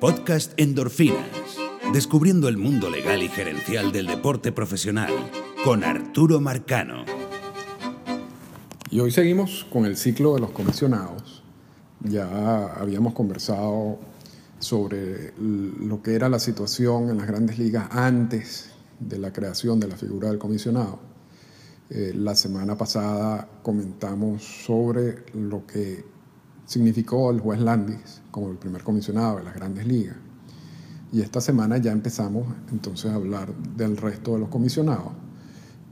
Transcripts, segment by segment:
Podcast Endorfinas. Descubriendo el mundo legal y gerencial del deporte profesional con Arturo Marcano. Y hoy seguimos con el ciclo de los comisionados. Ya habíamos conversado sobre lo que era la situación en las grandes ligas antes de la creación de la figura del comisionado. Eh, la semana pasada comentamos sobre lo que significó el juez Landis como el primer comisionado de las grandes ligas. Y esta semana ya empezamos entonces a hablar del resto de los comisionados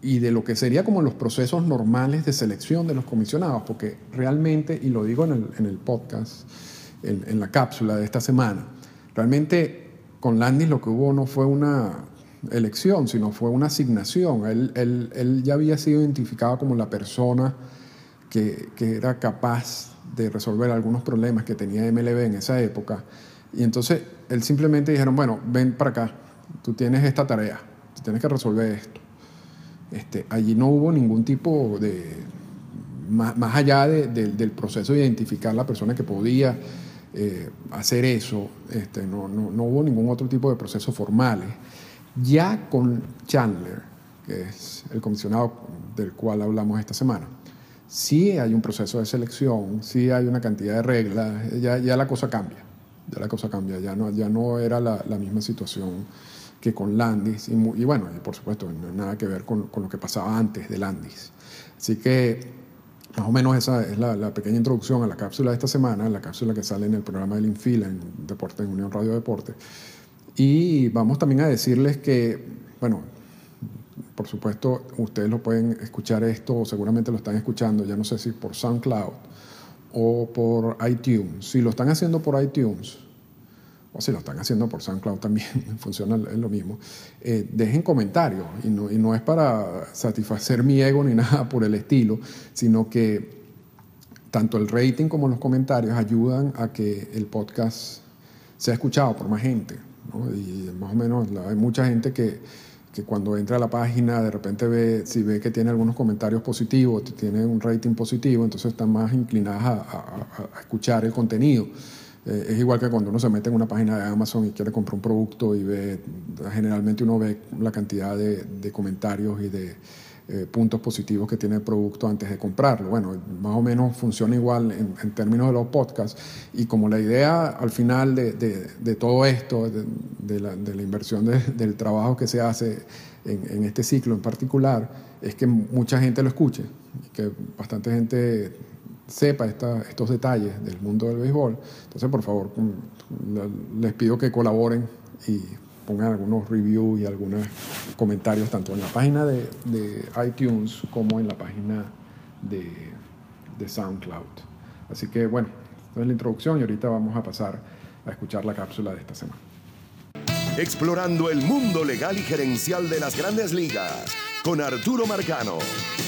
y de lo que sería como los procesos normales de selección de los comisionados, porque realmente, y lo digo en el, podcast, en, en, la cápsula de esta semana, realmente con Landis lo que hubo no fue una elección, sino fue una asignación. Él, él, él ya había sido identificado como la persona que, que era capaz de resolver algunos problemas que tenía MLB en esa época. Y entonces él simplemente dijeron, bueno, ven para acá, tú tienes esta tarea, tú tienes que resolver esto. Este, allí no hubo ningún tipo de, más, más allá de, de, del proceso de identificar la persona que podía eh, hacer eso, este, no, no, no, hubo ningún otro tipo de procesos formales. Ya con Chandler, que es el comisionado del cual hablamos esta semana, sí hay un proceso de selección, sí hay una cantidad de reglas, ya, ya la cosa cambia, ya la cosa cambia, ya no, ya no era la, la misma situación que con Landis, y, y, bueno, y por supuesto, no nada que ver con, con, lo que pasaba antes de Landis. Así que más o menos esa es la, la, pequeña introducción a la cápsula de esta semana, la cápsula que sale en el programa del Infila en Deporte en Unión Radio Deporte. Y vamos también a decirles que, bueno, por supuesto, ustedes lo pueden escuchar esto, o seguramente lo están escuchando, ya no sé si por SoundCloud o por iTunes. Si lo están haciendo por iTunes, o si lo están haciendo por SoundCloud también, funciona es lo mismo, eh, dejen comentarios. Y no, y no es para satisfacer mi ego ni nada por el estilo, sino que tanto el rating como los comentarios ayudan a que el podcast sea escuchado por más gente. ¿no? Y más o menos hay mucha gente que que cuando entra a la página de repente ve, si ve que tiene algunos comentarios positivos, tiene un rating positivo, entonces están más inclinadas a, escuchar el contenido. Eh, es igual que cuando uno se mete en una página de Amazon y quiere comprar un producto y ve, generalmente uno ve la cantidad de comentarios y de eh, puntos positivos que tiene el producto antes de comprarlo. Bueno, más o menos funciona igual en, en términos de los podcasts. Y como la idea al final de, de, de todo esto, de, la, de la, inversión del trabajo que se hace en, en, este ciclo en particular, es que mucha gente lo escuche, que bastante gente sepa esta, estos detalles del mundo del béisbol. Entonces, por favor, les pido que colaboren y pongan algunos reviews y algunos comentarios tanto en la página de, de iTunes como en la página de, de, SoundCloud. Así que bueno, esta es la introducción y ahorita vamos a pasar a escuchar la cápsula de esta semana. Explorando el mundo legal y gerencial de las grandes ligas con Arturo Marcano.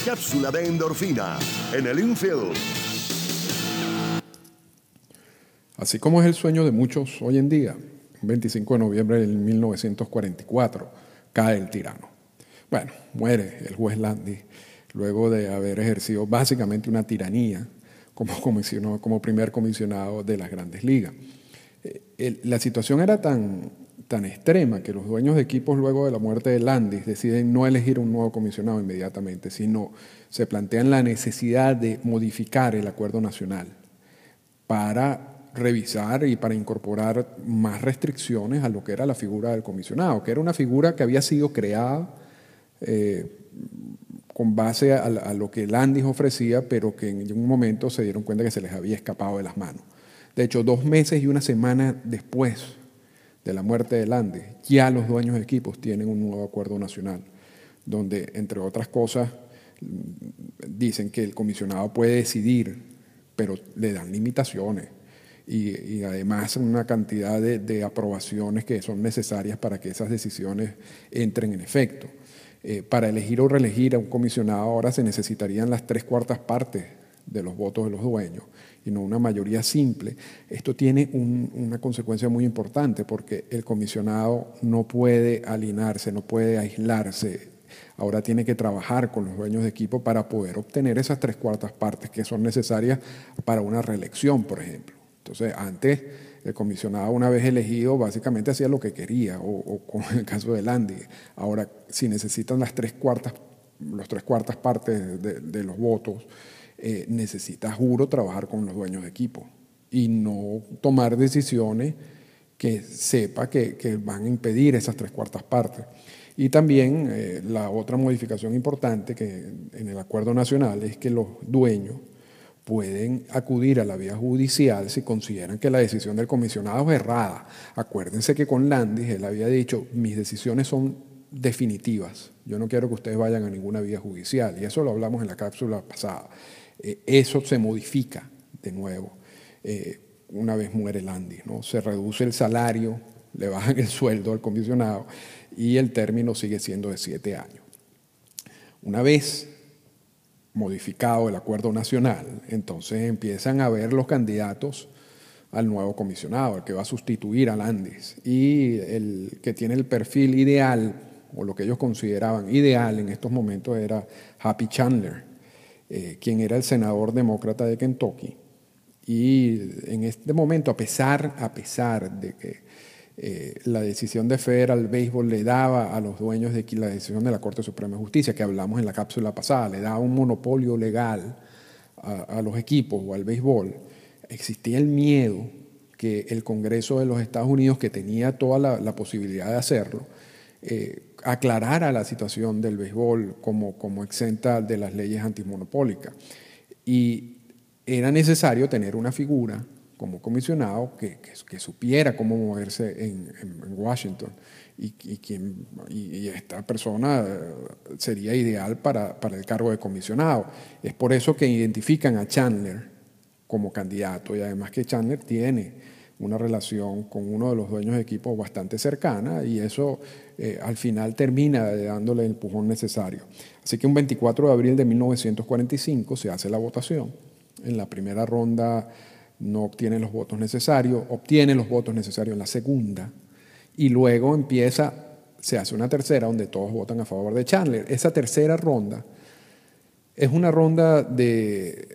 Cápsula de endorfina en el infield. Así como es el sueño de muchos hoy en día, 25 de noviembre de 1944, cae el tirano. Bueno, muere el juez Landis luego de haber ejercido básicamente una tiranía como, como primer comisionado de las grandes ligas. El, la situación era tan, tan extrema que los dueños de equipos luego de la muerte de Landis deciden no elegir un nuevo comisionado inmediatamente, sino se plantean la necesidad de modificar el acuerdo nacional para revisar y para incorporar más restricciones a lo que era la figura del comisionado, que era una figura que había sido creada eh, con base a, a, lo que Landis ofrecía, pero que en un momento se dieron cuenta que se les había escapado de las manos. De hecho, dos meses y una semana después de la muerte de Landis, ya los dueños de equipos tienen un nuevo acuerdo nacional, donde, entre otras cosas, dicen que el comisionado puede decidir, pero le dan limitaciones y, además una cantidad de, de, aprobaciones que son necesarias para que esas decisiones entren en efecto. Eh, para elegir o reelegir a un comisionado ahora se necesitarían las tres cuartas partes de los votos de los dueños y no una mayoría simple. Esto tiene un, una consecuencia muy importante porque el comisionado no puede alinearse, no puede aislarse. Ahora tiene que trabajar con los dueños de equipo para poder obtener esas tres cuartas partes que son necesarias para una reelección, por ejemplo. Entonces, antes El comisionado, una vez elegido, básicamente hacía lo que quería, o, con el caso de Landy. Ahora, si necesitan las tres cuartas, los tres cuartas partes de, los votos, eh, necesita, juro, trabajar con los dueños de equipo y no tomar decisiones que sepa que, que van a impedir esas tres cuartas partes. Y también eh, la otra modificación importante que en el acuerdo nacional es que los dueños pueden acudir a la vía judicial si consideran que la decisión del comisionado es errada. Acuérdense que con Landis él había dicho, mis decisiones son definitivas, yo no quiero que ustedes vayan a ninguna vía judicial, y eso lo hablamos en la cápsula pasada. Eh, eso se modifica de nuevo eh, una vez muere Landis, ¿no? se reduce el salario, le bajan el sueldo al comisionado y el término sigue siendo de siete años. Una vez modificado el acuerdo nacional, entonces empiezan a ver los candidatos al nuevo comisionado, el que va a sustituir a Landis, y el que tiene el perfil ideal, o lo que ellos consideraban ideal en estos momentos, era Happy Chandler, eh, quien era el senador demócrata de Kentucky. Y en este momento, a pesar, a pesar de que eh, la decisión de Federal Béisbol le daba a los dueños de la decisión de la Corte Suprema de Justicia, que hablamos en la cápsula pasada, le daba un monopolio legal a, los equipos o al béisbol, existía el miedo que el Congreso de los Estados Unidos, que tenía toda la, posibilidad de hacerlo, eh, aclarara la situación del béisbol como, como exenta de las leyes antimonopólicas. Y era necesario tener una figura como comisionado que, que, supiera cómo moverse en, Washington y, quien, y, esta persona eh, sería ideal para, para, el cargo de comisionado. Es por eso que identifican a Chandler como candidato y además que Chandler tiene una relación con uno de los dueños de equipo bastante cercana y eso eh, al final termina dándole el empujón necesario. Así que un 24 de abril de 1945 se hace la votación. En la primera ronda no obtiene los votos necesarios, obtiene los votos necesarios en la segunda y luego empieza, se hace una tercera donde todos votan a favor de Chandler. Esa tercera ronda es una ronda de,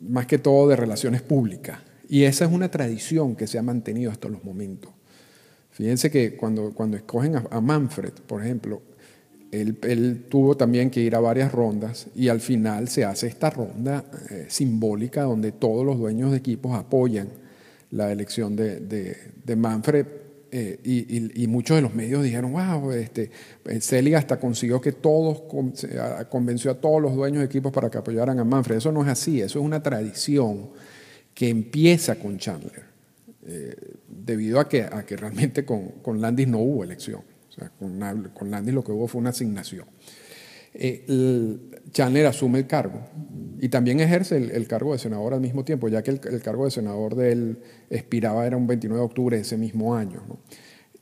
más que todo de relaciones públicas y esa es una tradición que se ha mantenido hasta los momentos. Fíjense que cuando, cuando escogen a Manfred, por ejemplo, él, tuvo también que ir a varias rondas y al final se hace esta ronda eh, simbólica donde todos los dueños de equipos apoyan la elección de, Manfred eh, y, muchos de los medios dijeron, wow, este, Celi hasta consiguió que todos, convenció a todos los dueños de equipos para que apoyaran a Manfred. Eso no es así, eso es una tradición que empieza con Chandler, eh, debido a que, a que realmente con, con Landis no hubo elección con, con Landis lo que hubo fue una asignación. Eh, Chandler asume el cargo y también ejerce el, cargo de senador al mismo tiempo, ya que el, cargo de senador de él expiraba era un 29 de octubre de ese mismo año.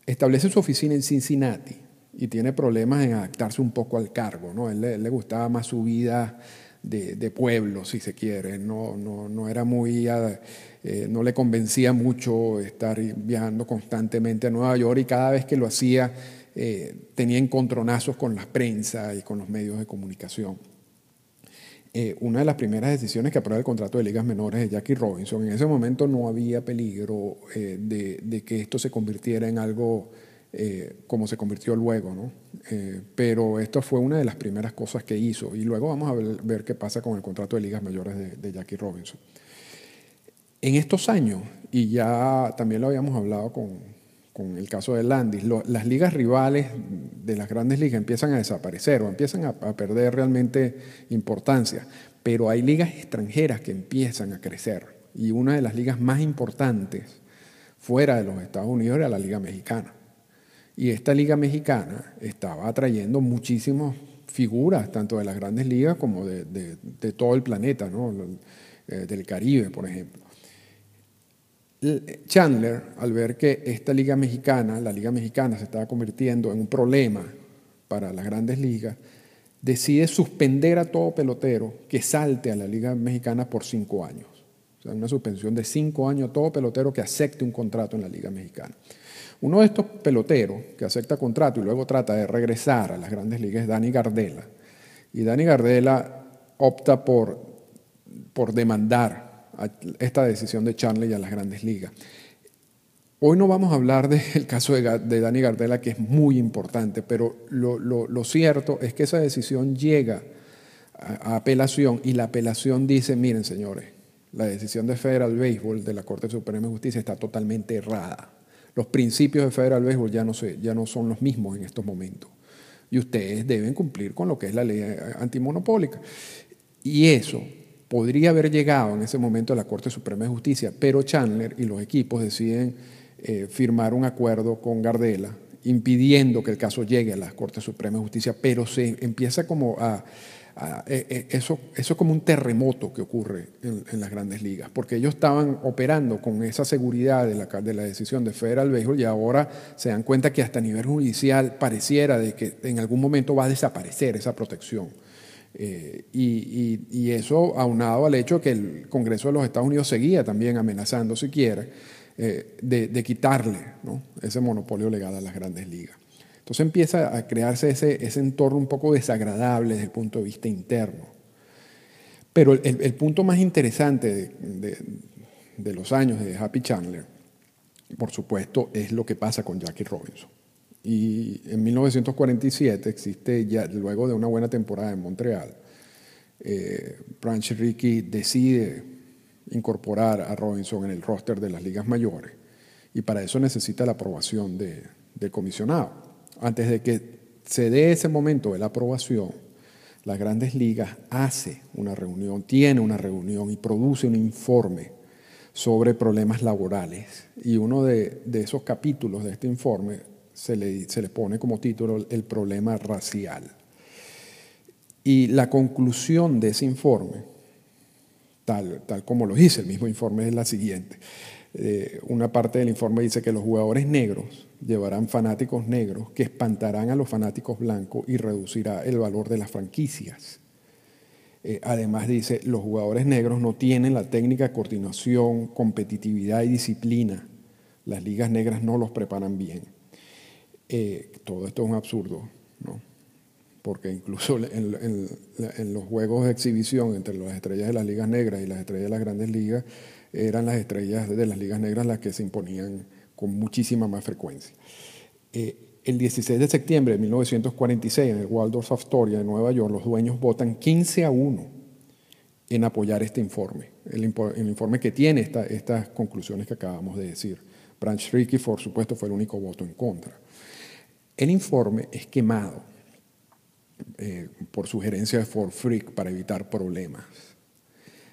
Establece su oficina en Cincinnati y tiene problemas en adaptarse un poco al cargo. ¿no? Él, él le gustaba más su vida de, pueblo, si se quiere. No, no, no era muy, eh, no le convencía mucho estar viajando constantemente a Nueva York y cada vez que lo hacía eh, tenía encontronazos con la prensa y con los medios de comunicación. Eh, una de las primeras decisiones que aprueba el contrato de ligas menores de Jackie Robinson, en ese momento no había peligro eh, de, que esto se convirtiera en algo como se convirtió luego, ¿no? pero esto fue una de las primeras cosas que hizo y luego vamos a ver, qué pasa con el contrato de ligas mayores de, de Jackie Robinson. En estos años, y ya también lo habíamos hablado con, con el caso de Landis, las ligas rivales de las grandes ligas empiezan a desaparecer o empiezan a, perder realmente importancia, pero hay ligas extranjeras que empiezan a crecer y una de las ligas más importantes fuera de los Estados Unidos era la Liga Mexicana. Y esta Liga Mexicana estaba atrayendo muchísimas figuras, tanto de las grandes ligas como de, todo el planeta. Eh, del Caribe, por ejemplo. Chandler, al ver que esta liga mexicana, la liga mexicana se estaba convirtiendo en un problema para las grandes ligas, decide suspender a todo pelotero que salte a la liga mexicana por cinco años. O sea, una suspensión de cinco años a todo pelotero que acepte un contrato en la liga mexicana. Uno de estos peloteros que acepta contrato y luego trata de regresar a las grandes ligas es Dani Gardela. Y Dani Gardela opta por, por demandar esta decisión de Charlie a las grandes ligas. Hoy no vamos a hablar del caso de, de Dani Gardela, que es muy importante, pero lo cierto es que esa decisión llega a, a, apelación y la apelación dice, miren señores, la decisión de Federal Baseball de la Corte Suprema de Justicia está totalmente errada. Los principios de Federal Baseball ya no, se, ya no son los mismos en estos momentos. Y ustedes deben cumplir con lo que es la ley antimonopólica. Y eso podría haber llegado en ese momento a la Corte Suprema de Justicia, pero Chandler y los equipos deciden eh, firmar un acuerdo con Gardela impidiendo que el caso llegue a la Corte Suprema de Justicia, pero se empieza como a, eh, eh, eso, es como un terremoto que ocurre en, las grandes ligas, porque ellos estaban operando con esa seguridad de la, de la decisión de Federal Baseball y ahora se dan cuenta que hasta a nivel judicial pareciera de que en algún momento va a desaparecer esa protección. Eh, y, y, y, eso aunado al hecho que el Congreso de los Estados Unidos seguía también amenazando, si quiere, eh, de, quitarle ese monopolio legal a las grandes ligas. Entonces empieza a crearse ese, entorno un poco desagradable desde el punto de vista interno. Pero el, punto más interesante de, los años de Happy Chandler, por supuesto, es lo que pasa con Jackie Robinson. Y en 1947 existe, ya luego de una buena temporada en Montreal, eh, Branch Rickey decide incorporar a Robinson en el roster de las ligas mayores y para eso necesita la aprobación de, del comisionado. Antes de que se dé ese momento de la aprobación, las grandes ligas hace una reunión, tiene una reunión y produce un informe sobre problemas laborales. Y uno de, de esos capítulos de este informe se le, se le pone como título el problema racial. Y la conclusión de ese informe, tal, tal como lo dice el mismo informe, es la siguiente. Eh, una parte del informe dice que los jugadores negros llevarán fanáticos negros que espantarán a los fanáticos blancos y reducirá el valor de las franquicias. Eh, además dice, los jugadores negros no tienen la técnica, coordinación, competitividad y disciplina. Las ligas negras no los preparan bien. Eh, todo esto es un absurdo, ¿no? porque incluso en, los juegos de exhibición entre las estrellas de las ligas negras y las estrellas de las grandes ligas, eran las estrellas de las ligas negras las que se imponían con muchísima más frecuencia. Eh, el 16 de septiembre de 1946, en el Waldorf Astoria de Nueva York, los dueños votan 15 a 1 en apoyar este informe, el, informe que tiene esta, estas conclusiones que acabamos de decir. Branch Rickey, por supuesto, fue el único voto en contra. El informe es quemado eh, por sugerencia de Ford Frick para evitar problemas.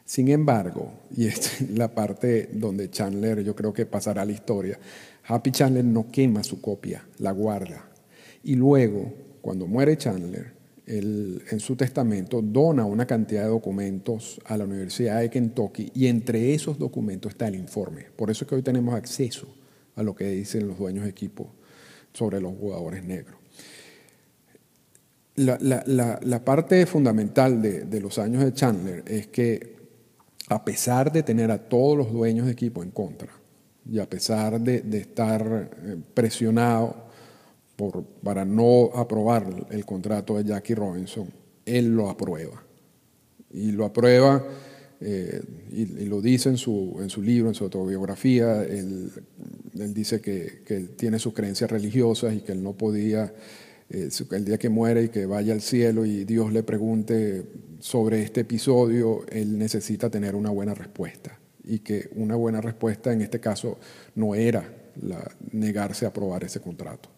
Sin embargo, y esta es la parte donde Chandler yo creo que pasará a la historia, Happy Chandler no quema su copia, la guarda. Y luego, cuando muere Chandler, él, en su testamento dona una cantidad de documentos a la Universidad de Kentucky y entre esos documentos está el informe. Por eso es que hoy tenemos acceso a lo que dicen los dueños de equipo sobre los jugadores negros. La, la, la, parte fundamental de, de, los años de Chandler es que a pesar de tener a todos los dueños de equipo en contra y a pesar de, de estar eh, presionado por, para no aprobar el contrato de Jackie Robinson, él lo aprueba. Y lo aprueba, eh, y, lo dice en su, en su libro, en su autobiografía, él, él dice que, que, tiene sus creencias religiosas y que él no podía, eh, el día que muere y que vaya al cielo y Dios le pregunte sobre este episodio, él necesita tener una buena respuesta. Y que una buena respuesta en este caso no era negarse a aprobar ese contrato.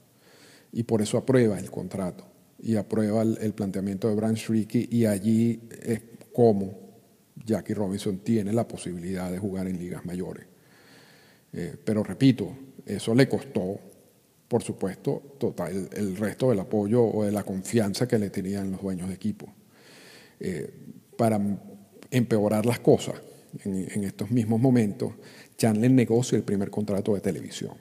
Y por eso aprueba el contrato y aprueba el, planteamiento de Branch Rickey y allí es como Jackie Robinson tiene la posibilidad de jugar en ligas mayores. Eh, pero repito, eso le costó, por supuesto, total, el, resto del apoyo o de la confianza que le tenían los dueños de equipo. Eh, para empeorar las cosas, en, en, estos mismos momentos, Chandler negocia el primer contrato de televisión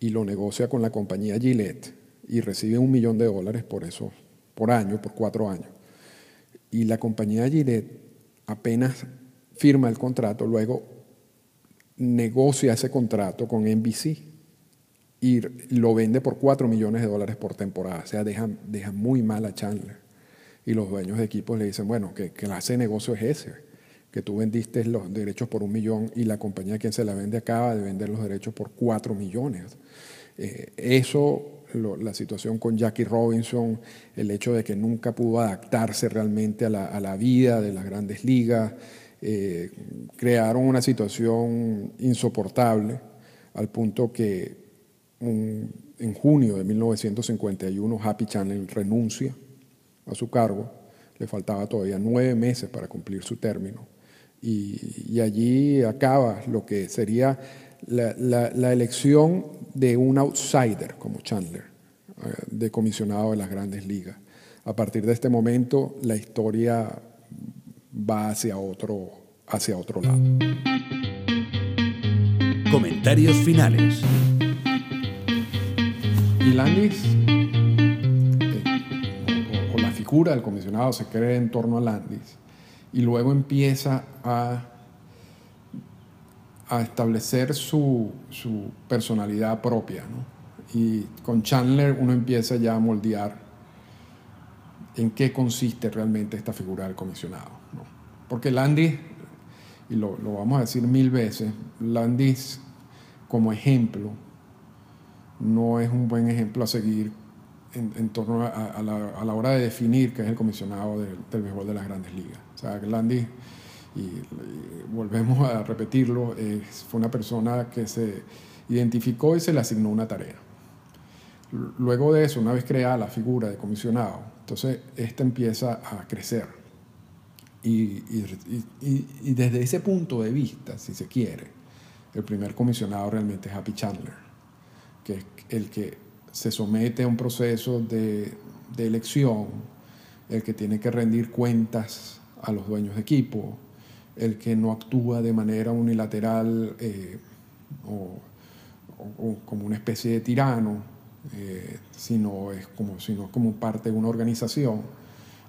y lo negocia con la compañía Gillette y recibe un millón de dólares por eso, por año, por cuatro años. Y la compañía Gillette apenas firma el contrato, luego negocia ese contrato con NBC y lo vende por 4 millones de dólares por temporada. O sea, deja, muy mal a Chandler. Y los dueños de equipos le dicen, bueno, ¿qué clase de negocio es ese? que tú vendiste los derechos por un millón y la compañía a quien se la vende acaba de vender los derechos por cuatro millones. Eh, eso, la situación con Jackie Robinson, el hecho de que nunca pudo adaptarse realmente a la, vida de las grandes ligas, eh, crearon una situación insoportable al punto que en junio de 1951 Happy Channel renuncia a su cargo, le faltaba todavía nueve meses para cumplir su término. Y, allí acaba lo que sería la, elección de un outsider como Chandler, eh, de comisionado de las grandes ligas. A partir de este momento la historia va hacia otro, hacia otro lado. Comentarios finales. Y Landis, eh, o, la figura del comisionado se cree en torno a Landis, y luego empieza a, a establecer su, su, personalidad propia. ¿no? Y con Chandler uno empieza ya a moldear en qué consiste realmente esta figura del comisionado. ¿no? Porque Landis, y lo, lo, vamos a decir mil veces, Landis como ejemplo no es un buen ejemplo a seguir en, torno a, la, hora de definir qué es el comisionado del béisbol de las grandes ligas. O sea, Landis, y, volvemos a repetirlo, fue una persona que se identificó y se le asignó una tarea. Luego de eso, una vez creada la figura de comisionado, entonces esta empieza a crecer. Y, y, desde ese punto de vista, si se quiere, el primer comisionado realmente es Happy Chandler que es el que se somete a un proceso de, elección, el que tiene que rendir cuentas a los dueños de equipo, el que no actúa de manera unilateral eh, o, como una especie de tirano, eh, sino es como, sino como parte de una organización,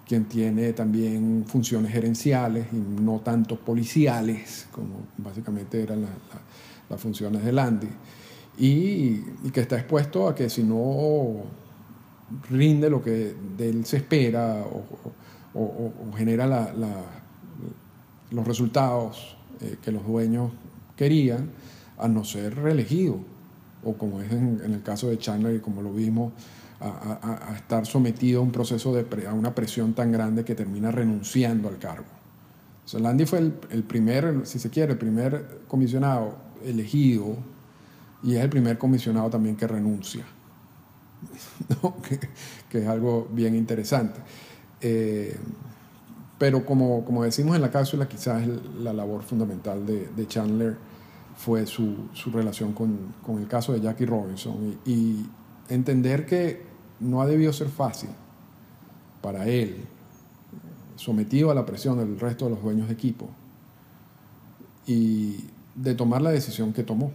quien tiene también funciones gerenciales y no tanto policiales, como básicamente eran las funciones de Landy y, que está expuesto a que si no rinde lo que de él se espera o, genera los resultados eh, que los dueños querían, a no ser reelegido, o como es en, el caso de Chandler y como lo vimos, a, estar sometido a un proceso de a una presión tan grande que termina renunciando al cargo. O Landy fue el, el primer, si se quiere, el primer comisionado elegido y es el primer comisionado también que renuncia, que, es algo bien interesante. Eh, pero como, como, decimos en la cápsula, quizás la labor fundamental de, Chandler fue su, su relación con, con, el caso de Jackie Robinson y, y, entender que no ha debido ser fácil para él, sometido a la presión del resto de los dueños de equipo, y de tomar la decisión que tomó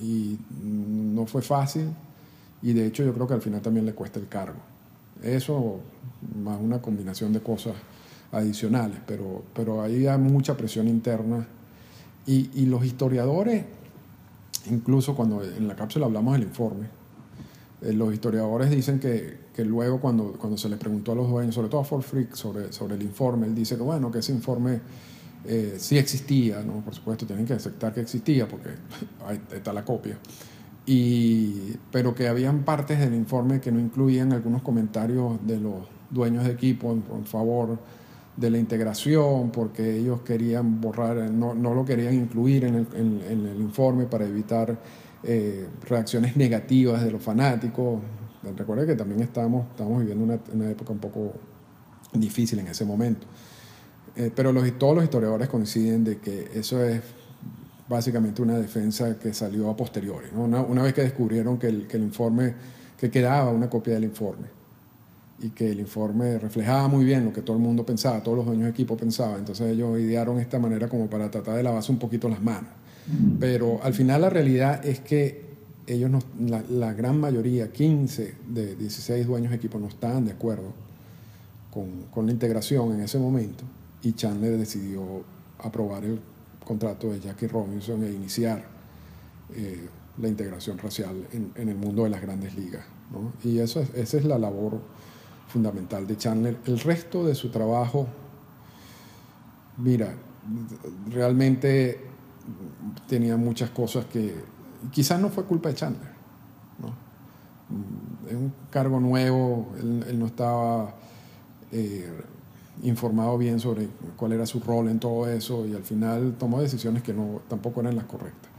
y no fue fácil y de hecho yo creo que al final también le cuesta el cargo. Eso más una combinación de cosas adicionales, pero, pero ahí hay mucha presión interna y, los historiadores, incluso cuando en la cápsula hablamos del informe, eh, los historiadores dicen que, que, luego cuando, cuando se le preguntó a los dueños, sobre todo a Ford Frick, sobre, sobre el informe, él dice que bueno, que ese informe eh, sí existía, ¿no? por supuesto, tienen que aceptar que existía porque ahí está la copia, pero que habían partes del informe que no incluían algunos comentarios de los dueños de equipo en, favor de la integración, porque ellos querían borrar, no, no lo querían incluir en el, informe para evitar eh, reacciones negativas de los fanáticos. Recuerden que también estamos, estamos viviendo una, una época un poco difícil en ese momento. Eh, pero los, todos los historiadores coinciden de que eso es básicamente una defensa que salió a posteriori. Una, vez que descubrieron que el, que el informe, que quedaba una copia del informe y que el informe reflejaba muy bien lo que todo el mundo pensaba, todos los dueños de equipo pensaban, entonces ellos idearon esta manera como para tratar de lavarse un poquito las manos. Pero al final la realidad es que ellos, la, la, gran mayoría, 15 de 16 dueños de equipo, no estaban de acuerdo con, con la integración en ese momento y Chandler decidió aprobar el contrato de Jackie Robinson e iniciar eh, la integración racial en, el mundo de las grandes ligas. Y eso, esa es la labor fundamental de Chandler. El resto de su trabajo Mira, realmente tenía muchas cosas que quizás no fue culpa de Chandler. ¿no? Es un cargo nuevo, él, no estaba eh, informado bien sobre cuál era su rol en todo eso y al final tomó decisiones que no, tampoco eran las correctas.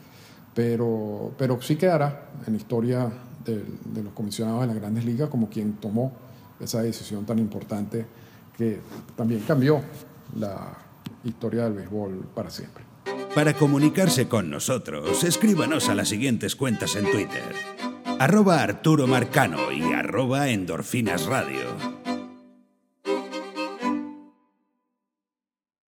Pero, pero sí quedará en la historia de, de los comisionados de las grandes ligas como quien tomó esa decisión tan importante que también cambió la historia del béisbol para siempre. Para comunicarse con nosotros, escríbanos a las siguientes cuentas en Twitter. Arroba Arturo Marcano y arroba Endorfinas Radio.